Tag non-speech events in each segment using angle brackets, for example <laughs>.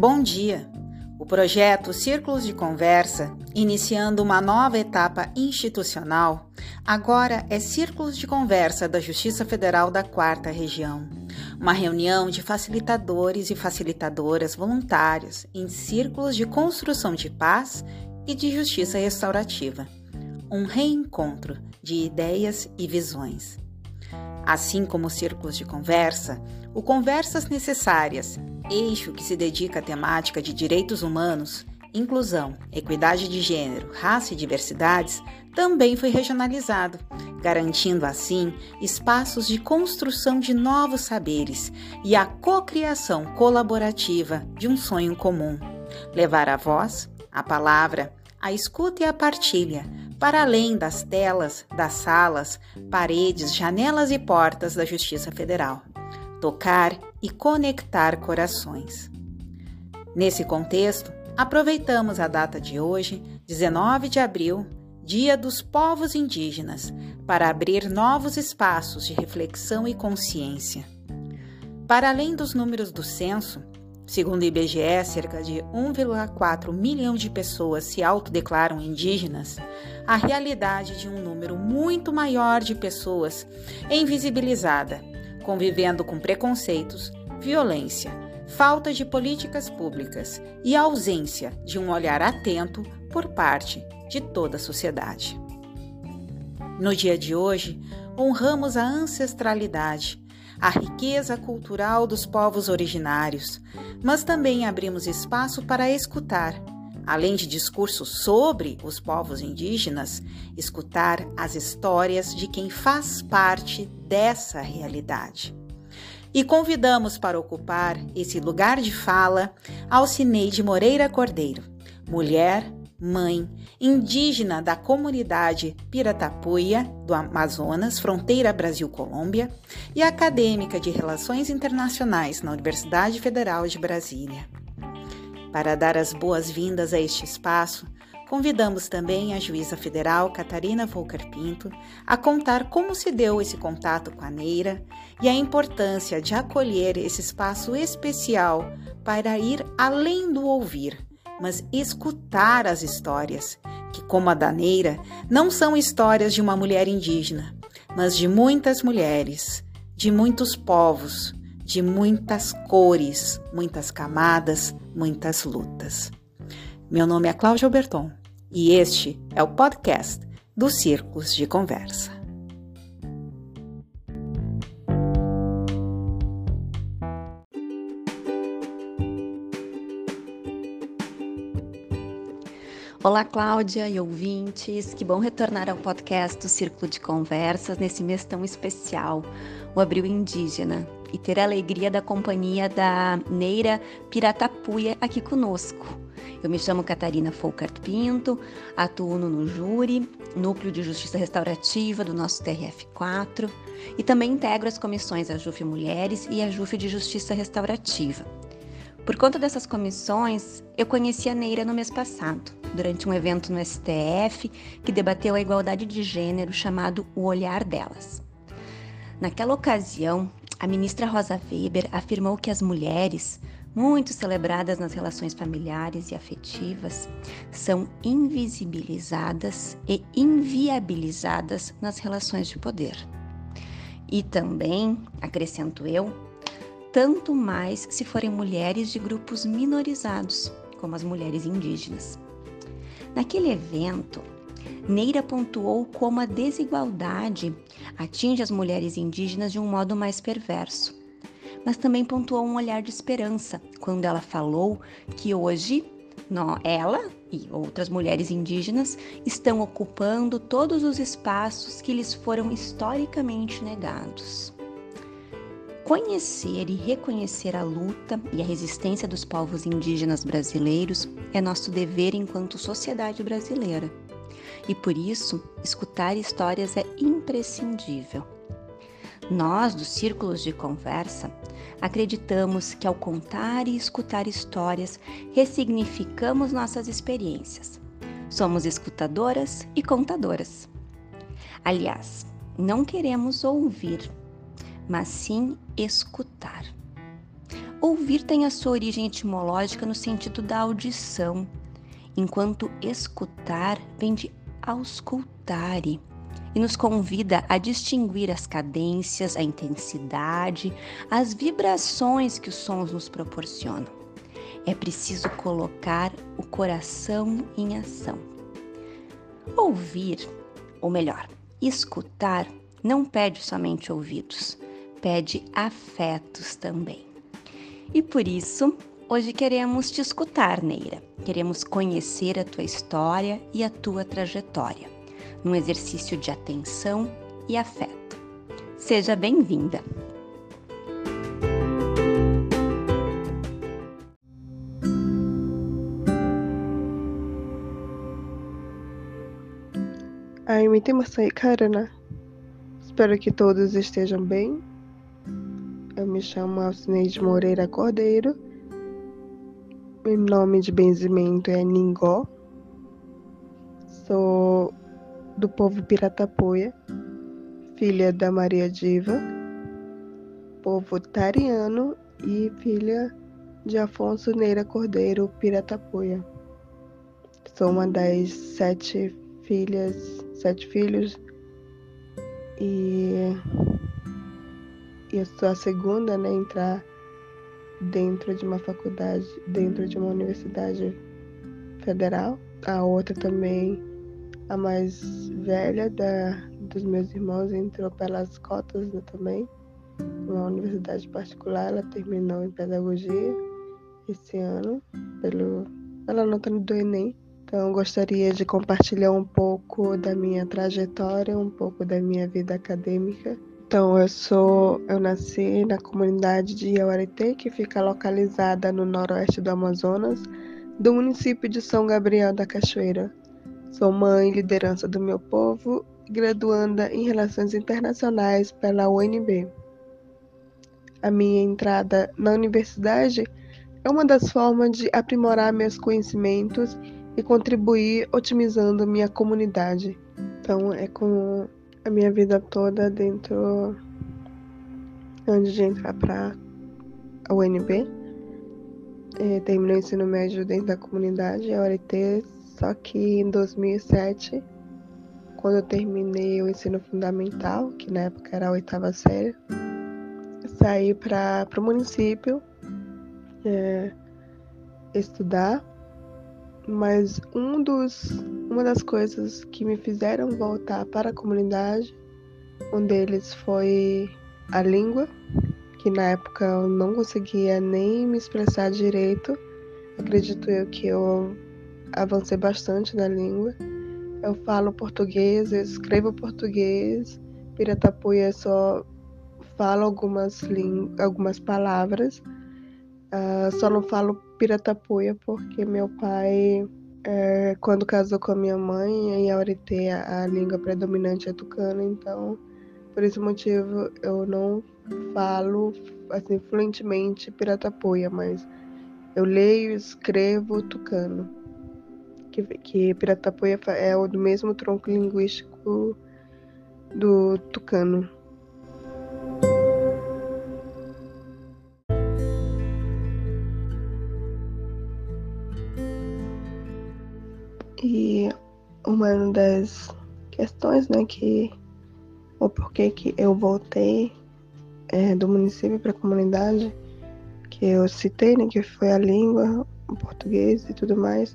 Bom dia! O projeto Círculos de Conversa, iniciando uma nova etapa institucional, agora é Círculos de Conversa da Justiça Federal da Quarta Região. Uma reunião de facilitadores e facilitadoras voluntários em círculos de construção de paz e de justiça restaurativa. Um reencontro de ideias e visões. Assim como círculos de conversa, o Conversas Necessárias eixo que se dedica à temática de direitos humanos, inclusão, equidade de gênero, raça e diversidades, também foi regionalizado, garantindo assim espaços de construção de novos saberes e a cocriação colaborativa de um sonho comum. Levar a voz, a palavra, a escuta e a partilha para além das telas, das salas, paredes, janelas e portas da Justiça Federal tocar e conectar corações. Nesse contexto, aproveitamos a data de hoje, 19 de abril, Dia dos Povos Indígenas, para abrir novos espaços de reflexão e consciência. Para além dos números do censo, segundo o IBGE, cerca de 1,4 milhão de pessoas se autodeclaram indígenas, a realidade de um número muito maior de pessoas é invisibilizada convivendo com preconceitos, violência, falta de políticas públicas e ausência de um olhar atento por parte de toda a sociedade. No dia de hoje, honramos a ancestralidade, a riqueza cultural dos povos originários, mas também abrimos espaço para escutar, além de discursos sobre os povos indígenas, escutar as histórias de quem faz parte dessa realidade. E convidamos para ocupar esse lugar de fala Alcineide Moreira Cordeiro, mulher, mãe, indígena da comunidade Piratapuia do Amazonas, fronteira Brasil-Colômbia, e acadêmica de Relações Internacionais na Universidade Federal de Brasília. Para dar as boas-vindas a este espaço, Convidamos também a juíza federal Catarina Volker Pinto a contar como se deu esse contato com a Neira e a importância de acolher esse espaço especial para ir além do ouvir, mas escutar as histórias, que, como a da Neira, não são histórias de uma mulher indígena, mas de muitas mulheres, de muitos povos, de muitas cores, muitas camadas, muitas lutas. Meu nome é Cláudia Alberton e este é o podcast dos Círculos de Conversa. Olá, Cláudia e ouvintes. Que bom retornar ao podcast do Círculo de Conversas nesse mês tão especial, o Abril Indígena, e ter a alegria da companhia da Neira Piratapuia aqui conosco. Eu me chamo Catarina Folcart Pinto, atuo no Júri, Núcleo de Justiça Restaurativa do nosso TRF4, e também integro as comissões AJUF Mulheres e AJUF de Justiça Restaurativa. Por conta dessas comissões, eu conheci a Neira no mês passado, durante um evento no STF que debateu a igualdade de gênero chamado O Olhar Delas. Naquela ocasião, a ministra Rosa Weber afirmou que as mulheres muito celebradas nas relações familiares e afetivas, são invisibilizadas e inviabilizadas nas relações de poder. E também, acrescento eu, tanto mais se forem mulheres de grupos minorizados, como as mulheres indígenas. Naquele evento, Neira pontuou como a desigualdade atinge as mulheres indígenas de um modo mais perverso mas também pontuou um olhar de esperança quando ela falou que hoje ela e outras mulheres indígenas estão ocupando todos os espaços que lhes foram historicamente negados. Conhecer e reconhecer a luta e a resistência dos povos indígenas brasileiros é nosso dever enquanto sociedade brasileira. E por isso, escutar histórias é imprescindível. Nós, dos círculos de conversa, acreditamos que ao contar e escutar histórias, ressignificamos nossas experiências. Somos escutadoras e contadoras. Aliás, não queremos ouvir, mas sim escutar. Ouvir tem a sua origem etimológica no sentido da audição, enquanto escutar vem de auscultare e nos convida a distinguir as cadências, a intensidade, as vibrações que os sons nos proporcionam. É preciso colocar o coração em ação. Ouvir, ou melhor, escutar, não pede somente ouvidos, pede afetos também. E por isso, hoje queremos te escutar, Neira. Queremos conhecer a tua história e a tua trajetória num exercício de atenção e afeto. Seja bem-vinda! Ai, me tem Karana. Espero que todos estejam bem. Eu me chamo Alcineide Moreira Cordeiro. Meu nome de benzimento é Ningó. Sou do povo Piratapoia, filha da Maria Diva, povo Tariano e filha de Afonso Neira Cordeiro Piratapoia. Sou uma das sete filhas, sete filhos e eu sou a segunda né, a entrar dentro de uma faculdade, dentro de uma universidade federal. A outra também a mais velha da, dos meus irmãos entrou pelas cotas né, também, numa universidade particular. Ela terminou em pedagogia esse ano, pelo, ela nota do Enem. Então, gostaria de compartilhar um pouco da minha trajetória, um pouco da minha vida acadêmica. Então, eu sou, eu nasci na comunidade de Iauareté, que fica localizada no noroeste do Amazonas, do município de São Gabriel da Cachoeira. Sou mãe liderança do meu povo, graduanda em Relações Internacionais pela UNB. A minha entrada na universidade é uma das formas de aprimorar meus conhecimentos e contribuir otimizando minha comunidade. Então, é com a minha vida toda dentro antes de entrar para a UNB. É, terminei o ensino médio dentro da comunidade, a URT só que em 2007, quando eu terminei o ensino fundamental, que na época era a oitava série, saí para o município é, estudar, mas um dos, uma das coisas que me fizeram voltar para a comunidade, um deles foi a língua, que na época eu não conseguia nem me expressar direito. Acredito eu que eu avancei bastante na língua. Eu falo português, eu escrevo português. Piratapuia só falo algumas, algumas palavras. Uh, só não falo Piratapuia porque meu pai, é, quando casou com a minha mãe, em Aurité a, a língua predominante é tucano, então por esse motivo eu não falo assim fluentemente Piratapuia, mas eu leio e escrevo tucano que, que Piratapoia é o do mesmo tronco linguístico do tucano. Uma das questões, né, que o porquê que eu voltei é, do município para a comunidade, que eu citei, né, que foi a língua, o português e tudo mais,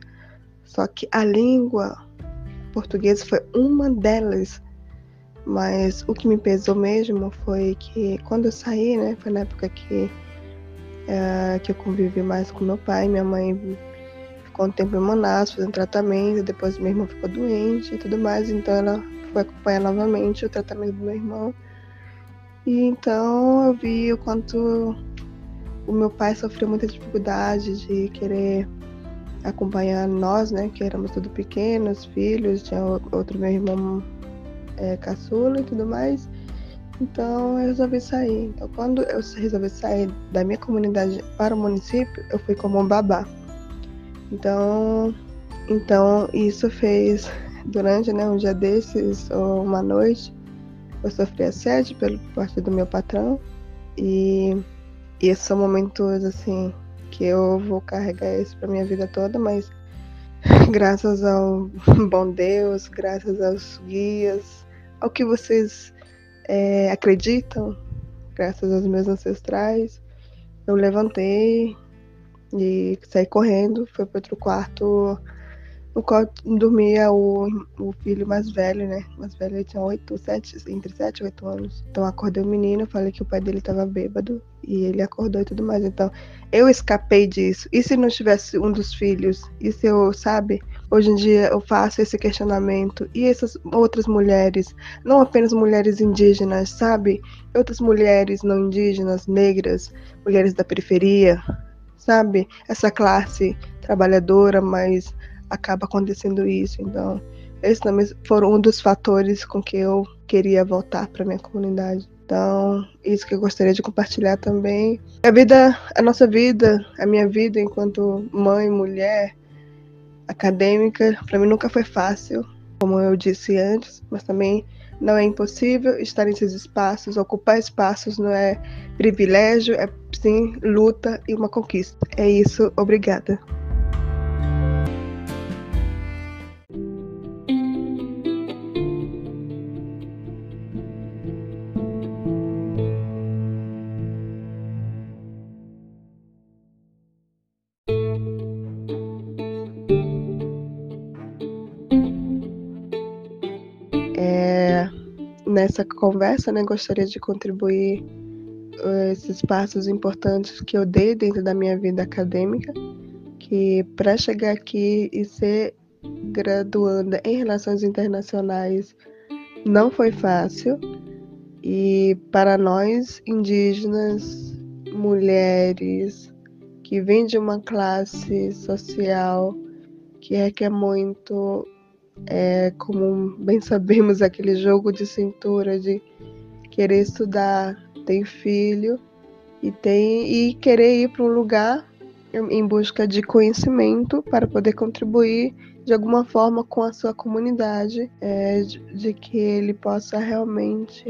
só que a língua portuguesa foi uma delas. Mas o que me pesou mesmo foi que quando eu saí, né, foi na época que, é, que eu convivi mais com meu pai, minha mãe ficou um tempo em Manaus fazendo tratamento, depois meu irmão ficou doente e tudo mais, então ela foi acompanhar novamente o tratamento do meu irmão. E então eu vi o quanto o meu pai sofreu muita dificuldade de querer acompanhar nós, né, que éramos tudo pequenos, filhos, tinha outro meu irmão é, caçula e tudo mais. Então eu resolvi sair. Então quando eu resolvi sair da minha comunidade para o município, eu fui como um babá. Então, então isso fez durante né, um dia desses ou uma noite, eu sofri assédio pelo parte do meu patrão. E E esses são momentos, assim, que eu vou carregar isso pra minha vida toda, mas <laughs> graças ao <laughs> bom Deus, graças aos guias, ao que vocês é, acreditam, graças aos meus ancestrais, eu levantei e saí correndo, fui para outro quarto no qual dormia o, o filho mais velho, né? Mais velho, ele tinha oito, sete, entre sete e oito anos. Então acordei o menino, falei que o pai dele estava bêbado e ele acordou e tudo mais. Então eu escapei disso. E se não tivesse um dos filhos? E se eu, sabe? Hoje em dia eu faço esse questionamento. E essas outras mulheres, não apenas mulheres indígenas, sabe? Outras mulheres não indígenas, negras, mulheres da periferia, sabe? Essa classe trabalhadora, mas acaba acontecendo isso. Então, esses também foram um dos fatores com que eu queria voltar para minha comunidade. Então, isso que eu gostaria de compartilhar também. A vida, a nossa vida, a minha vida enquanto mãe, mulher, acadêmica, para mim nunca foi fácil, como eu disse antes, mas também não é impossível estar nesses espaços, ocupar espaços não é privilégio, é sim luta e uma conquista. É isso, obrigada. Nessa conversa, né, gostaria de contribuir uh, esses passos importantes que eu dei dentro da minha vida acadêmica, que para chegar aqui e ser graduanda em relações internacionais não foi fácil. E para nós indígenas, mulheres que vêm de uma classe social que requer muito é, como bem sabemos, aquele jogo de cintura de querer estudar, tem filho e tem e querer ir para um lugar em busca de conhecimento para poder contribuir de alguma forma com a sua comunidade, é, de, de, que ele possa realmente,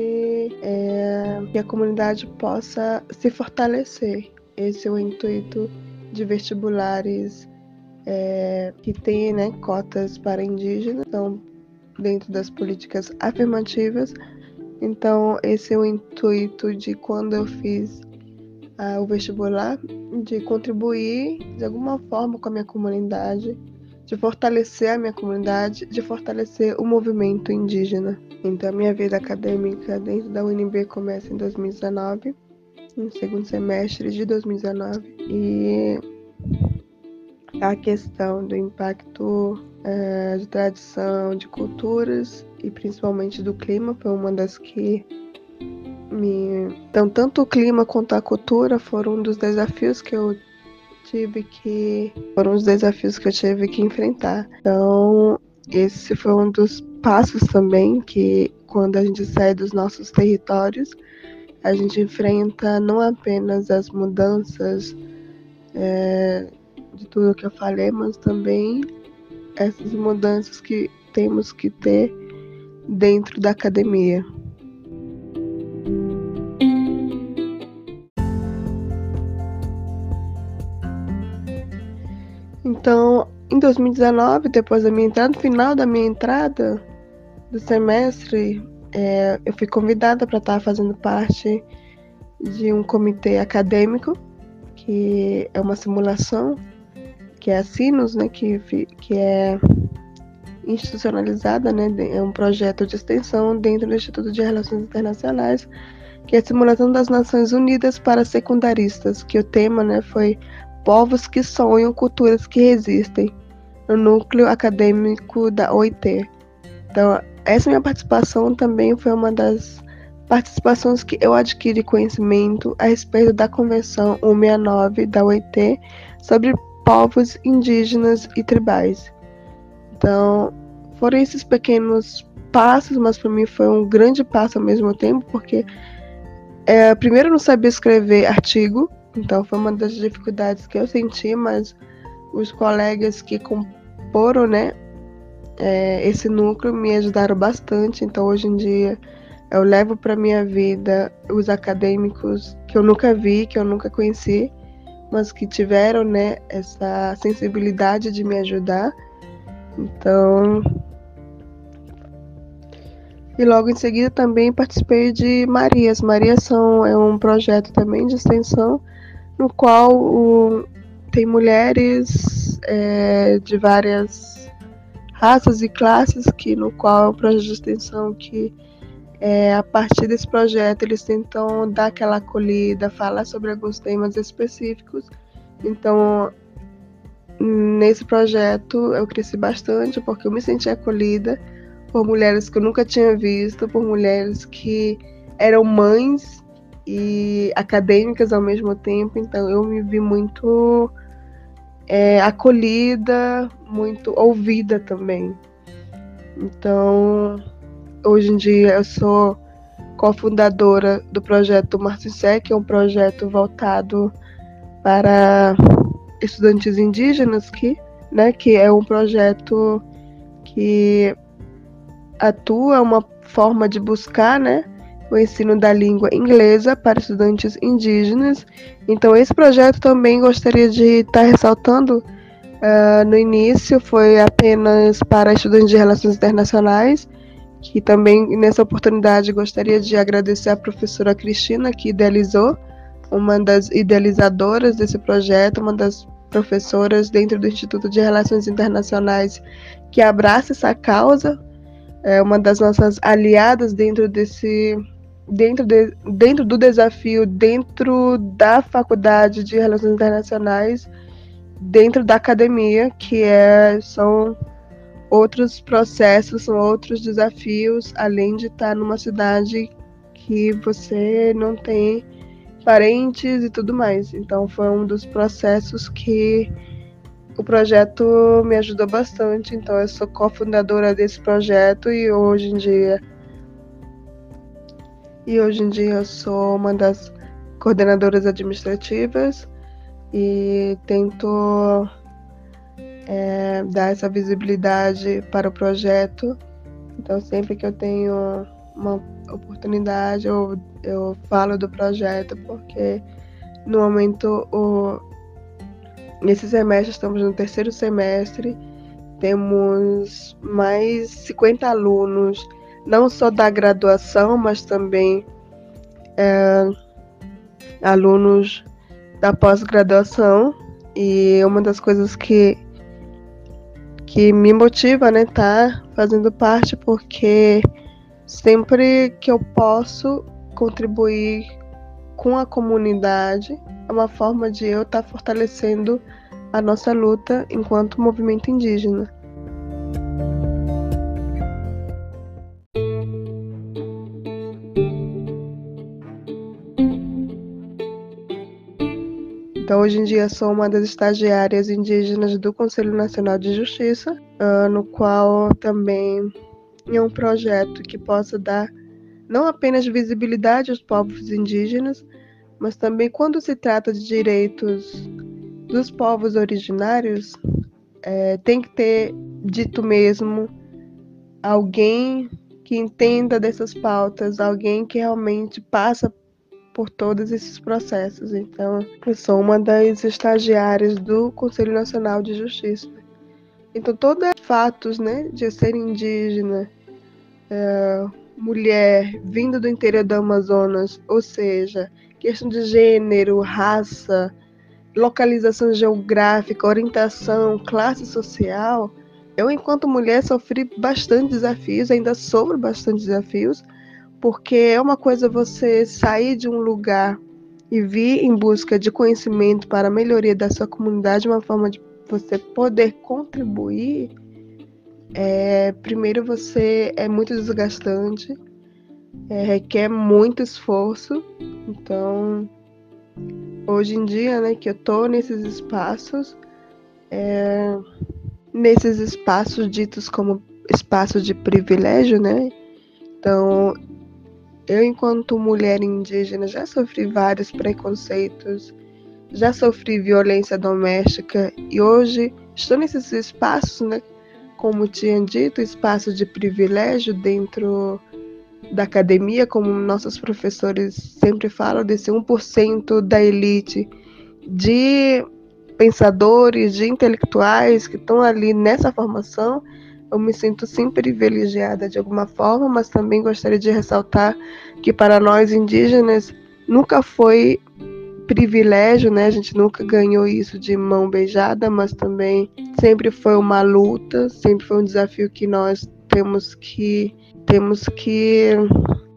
é, que a comunidade possa se fortalecer. Esse é o intuito de vestibulares é, que tem né, cotas para indígenas, então, dentro das políticas afirmativas. Então, esse é o intuito de quando eu fiz ah, o vestibular, de contribuir de alguma forma com a minha comunidade, de fortalecer a minha comunidade, de fortalecer o movimento indígena. Então, a minha vida acadêmica dentro da UNB começa em 2019, no segundo semestre de 2019. E a questão do impacto é, de tradição, de culturas e principalmente do clima foi uma das que me. Então, tanto o clima quanto a cultura foram um dos desafios que eu tive que. foram os desafios que eu tive que enfrentar. Então, esse foi um dos passos também que, quando a gente sai dos nossos territórios, a gente enfrenta não apenas as mudanças. É, tudo que eu falei, mas também essas mudanças que temos que ter dentro da academia. Então, em 2019, depois da minha entrada, no final da minha entrada do semestre, é, eu fui convidada para estar fazendo parte de um comitê acadêmico, que é uma simulação que é a Sinus, né, que, que é institucionalizada, né, é um projeto de extensão dentro do Instituto de Relações Internacionais, que é a simulação das Nações Unidas para secundaristas, que o tema, né, foi povos que sonham, culturas que resistem, no núcleo acadêmico da OIT. Então, essa minha participação também foi uma das participações que eu adquiri conhecimento a respeito da Convenção 169 da OIT sobre povos indígenas e tribais. Então, foram esses pequenos passos, mas para mim foi um grande passo ao mesmo tempo, porque é, primeiro eu não sabia escrever artigo, então foi uma das dificuldades que eu senti, mas os colegas que comporam, né, é, esse núcleo me ajudaram bastante. Então hoje em dia eu levo para minha vida os acadêmicos que eu nunca vi, que eu nunca conheci, mas que tiveram, né, essa sensibilidade de me ajudar. Então, e logo em seguida também participei de Marias. Marias são, é um projeto também de extensão no qual o, tem mulheres é, de várias raças e classes que no qual é um projeto de extensão que é, a partir desse projeto eles tentam dar aquela acolhida, falar sobre alguns temas específicos. Então, nesse projeto eu cresci bastante porque eu me senti acolhida por mulheres que eu nunca tinha visto, por mulheres que eram mães e acadêmicas ao mesmo tempo. Então, eu me vi muito é, acolhida, muito ouvida também. Então, hoje em dia eu sou cofundadora do projeto Marcicé, que é um projeto voltado para estudantes indígenas, que, né, que é um projeto que atua uma forma de buscar, né, o ensino da língua inglesa para estudantes indígenas. Então, esse projeto também gostaria de estar ressaltando uh, no início, foi apenas para estudantes de relações internacionais, que também nessa oportunidade gostaria de agradecer a professora Cristina, que idealizou, uma das idealizadoras desse projeto, uma das professoras dentro do Instituto de Relações Internacionais que abraça essa causa, é uma das nossas aliadas dentro desse dentro, de, dentro do desafio, dentro da faculdade de Relações Internacionais, dentro da academia, que é, são outros processos, outros desafios, além de estar numa cidade que você não tem parentes e tudo mais. Então foi um dos processos que o projeto me ajudou bastante. Então eu sou cofundadora desse projeto e hoje em dia e hoje em dia eu sou uma das coordenadoras administrativas e tento é, dar essa visibilidade para o projeto. Então, sempre que eu tenho uma oportunidade, eu, eu falo do projeto, porque no momento, o, nesse semestre, estamos no terceiro semestre, temos mais 50 alunos não só da graduação, mas também é, alunos da pós-graduação. E uma das coisas que, que me motiva, né, tá fazendo parte, porque sempre que eu posso contribuir com a comunidade, é uma forma de eu estar tá fortalecendo a nossa luta enquanto movimento indígena. Então, hoje em dia, sou uma das estagiárias indígenas do Conselho Nacional de Justiça, uh, no qual também é um projeto que possa dar não apenas visibilidade aos povos indígenas, mas também quando se trata de direitos dos povos originários, é, tem que ter dito mesmo alguém que entenda dessas pautas, alguém que realmente passa por todos esses processos. Então, eu sou uma das estagiárias do Conselho Nacional de Justiça. Então, todos os fatos né, de ser indígena, é, mulher, vindo do interior do Amazonas, ou seja, questão de gênero, raça, localização geográfica, orientação, classe social, eu, enquanto mulher, sofri bastante desafios, ainda sofro bastante desafios, porque é uma coisa você sair de um lugar e vir em busca de conhecimento para a melhoria da sua comunidade, uma forma de você poder contribuir. É, primeiro, você é muito desgastante, é, requer muito esforço. Então, hoje em dia, né, que eu tô nesses espaços, é, nesses espaços ditos como espaços de privilégio, né? Então, eu, enquanto mulher indígena, já sofri vários preconceitos, já sofri violência doméstica e hoje estou nesses espaços, né? Como tinha dito, espaços de privilégio dentro da academia, como nossos professores sempre falam, desse 1% da elite de pensadores, de intelectuais que estão ali nessa formação, eu me sinto sim privilegiada de alguma forma, mas também gostaria de ressaltar que para nós indígenas nunca foi privilégio, né? A gente nunca ganhou isso de mão beijada, mas também sempre foi uma luta, sempre foi um desafio que nós temos que temos que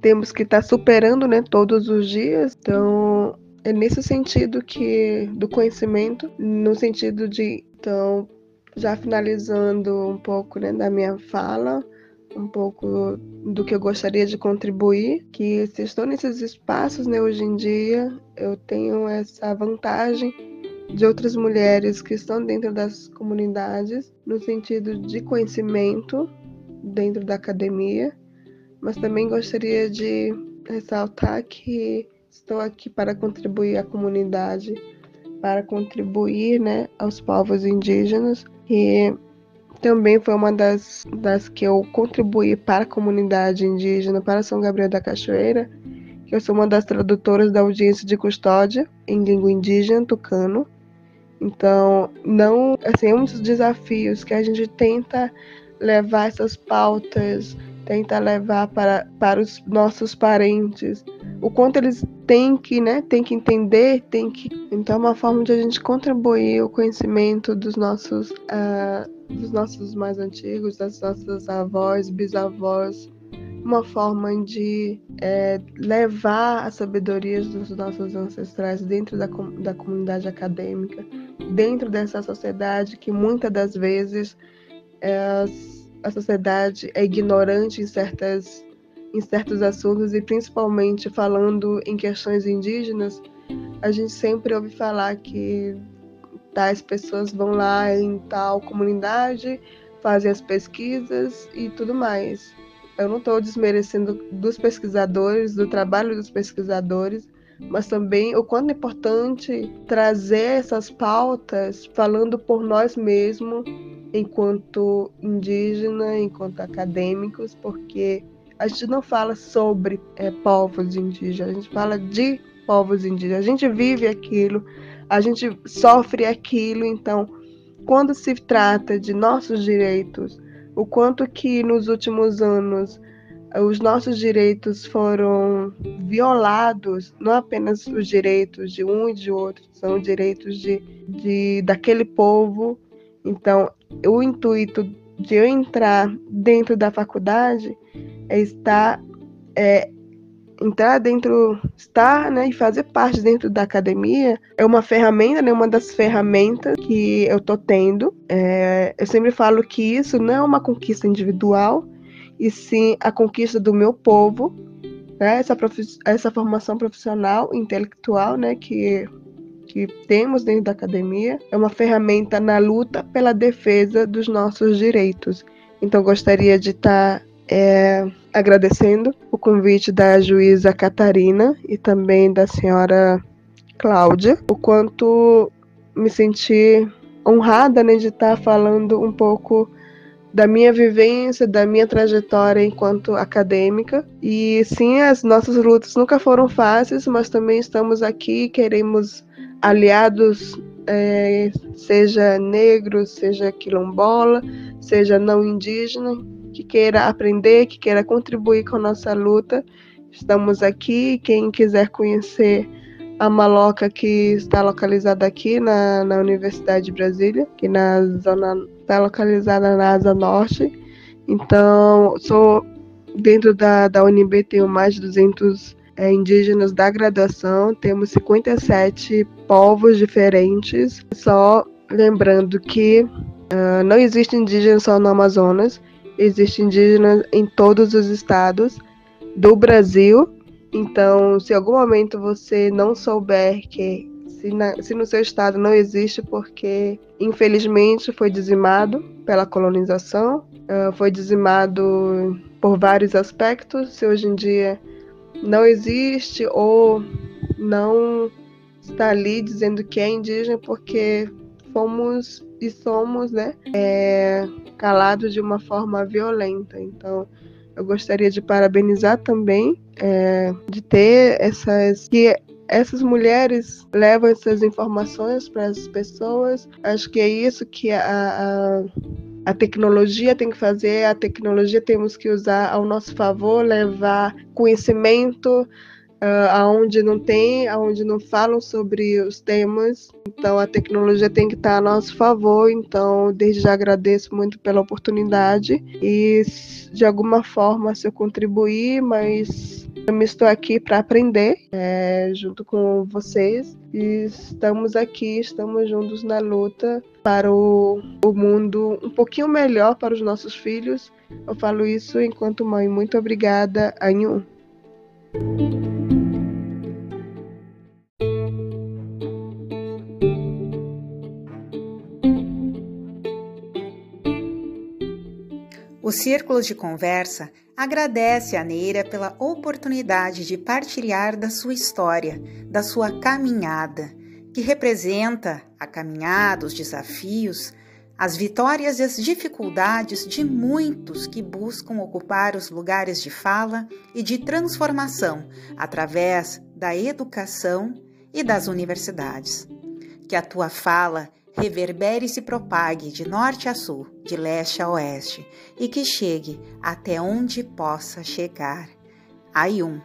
temos que estar tá superando, né, todos os dias. Então, é nesse sentido que do conhecimento, no sentido de então já finalizando um pouco né, da minha fala, um pouco do que eu gostaria de contribuir, que se estou nesses espaços né, hoje em dia, eu tenho essa vantagem de outras mulheres que estão dentro das comunidades, no sentido de conhecimento dentro da academia, mas também gostaria de ressaltar que estou aqui para contribuir à comunidade, para contribuir né, aos povos indígenas e também foi uma das, das que eu contribuí para a comunidade indígena, para São Gabriel da Cachoeira, eu sou uma das tradutoras da audiência de custódia em língua indígena, tucano. Então, não, assim, é um dos desafios que a gente tenta levar essas pautas, tenta levar para, para os nossos parentes, o quanto eles têm que, né, têm que entender, tem que. Então, é uma forma de a gente contribuir o conhecimento dos nossos uh, dos nossos mais antigos, das nossas avós, bisavós, uma forma de é, levar a sabedoria dos nossos ancestrais dentro da, da comunidade acadêmica, dentro dessa sociedade que muitas das vezes é, a sociedade é ignorante em certas em certos assuntos e principalmente falando em questões indígenas, a gente sempre ouve falar que tais pessoas vão lá em tal comunidade, fazem as pesquisas e tudo mais. Eu não estou desmerecendo dos pesquisadores, do trabalho dos pesquisadores, mas também o quanto é importante trazer essas pautas falando por nós mesmos, enquanto indígena, enquanto acadêmicos, porque a gente não fala sobre é, povos indígenas, a gente fala de povos indígenas. A gente vive aquilo, a gente sofre aquilo, então, quando se trata de nossos direitos, o quanto que nos últimos anos os nossos direitos foram violados, não apenas os direitos de um e de outro, são direitos de, de daquele povo. Então, o intuito de eu entrar dentro da faculdade é estar é, entrar dentro, estar né, e fazer parte dentro da academia é uma ferramenta, né, uma das ferramentas que eu tô tendo. É, eu sempre falo que isso não é uma conquista individual, e sim a conquista do meu povo, né, essa, essa formação profissional, intelectual, né, que que temos dentro da academia é uma ferramenta na luta pela defesa dos nossos direitos. Então, gostaria de estar é, agradecendo o convite da juíza Catarina e também da senhora Cláudia, o quanto me senti honrada né, de estar falando um pouco da minha vivência, da minha trajetória enquanto acadêmica. E sim, as nossas lutas nunca foram fáceis, mas também estamos aqui, queremos aliados, é, seja negros, seja quilombola, seja não indígena, que queira aprender, que queira contribuir com a nossa luta. Estamos aqui. Quem quiser conhecer a Maloca, que está localizada aqui na, na Universidade de Brasília, que na zona está localizada na Asa Norte. Então, sou dentro da, da UNB tenho mais de 200 é, indígenas da graduação, temos 57 povos diferentes. Só lembrando que uh, não existe indígena só no Amazonas, existe indígena em todos os estados do Brasil. Então, se em algum momento você não souber que se, na, se no seu estado não existe porque infelizmente foi dizimado pela colonização, foi dizimado por vários aspectos, se hoje em dia não existe ou não está ali dizendo que é indígena porque fomos e somos, né, é, calados de uma forma violenta. Então, Eu gostaria de parabenizar também é, de ter essas que essas mulheres levam essas informações para as pessoas. Acho que é isso que a, a, a, tecnologia tem que fazer. A tecnologia temos que usar ao nosso favor, levar conhecimento uh, aonde não tem, aonde não falam sobre os temas. Então a tecnologia tem que estar a nosso favor. Então desde já agradeço muito pela oportunidade e de alguma forma se eu contribuir, mas eu estou aqui para aprender é, junto com vocês e estamos aqui, estamos juntos na luta para o, o mundo um pouquinho melhor para os nossos filhos. Eu falo isso enquanto mãe. Muito obrigada, Anhu. O Círculo de Conversa agradece a Neira pela oportunidade de partilhar da sua história, da sua caminhada, que representa a caminhada, os desafios, as vitórias e as dificuldades de muitos que buscam ocupar os lugares de fala e de transformação através da educação e das universidades. Que a tua fala reverbere e se propague de norte a sul, de leste a oeste, e que chegue até onde possa chegar. Ayum.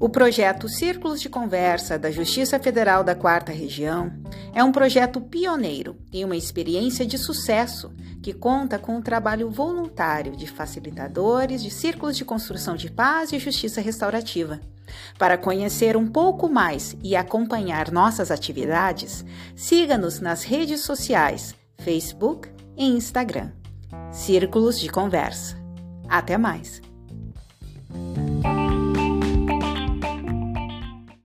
O projeto Círculos de Conversa da Justiça Federal da Quarta Região é um projeto pioneiro e uma experiência de sucesso que conta com o trabalho voluntário de facilitadores de círculos de construção de paz e justiça restaurativa. Para conhecer um pouco mais e acompanhar nossas atividades, siga-nos nas redes sociais, Facebook e Instagram. Círculos de Conversa. Até mais!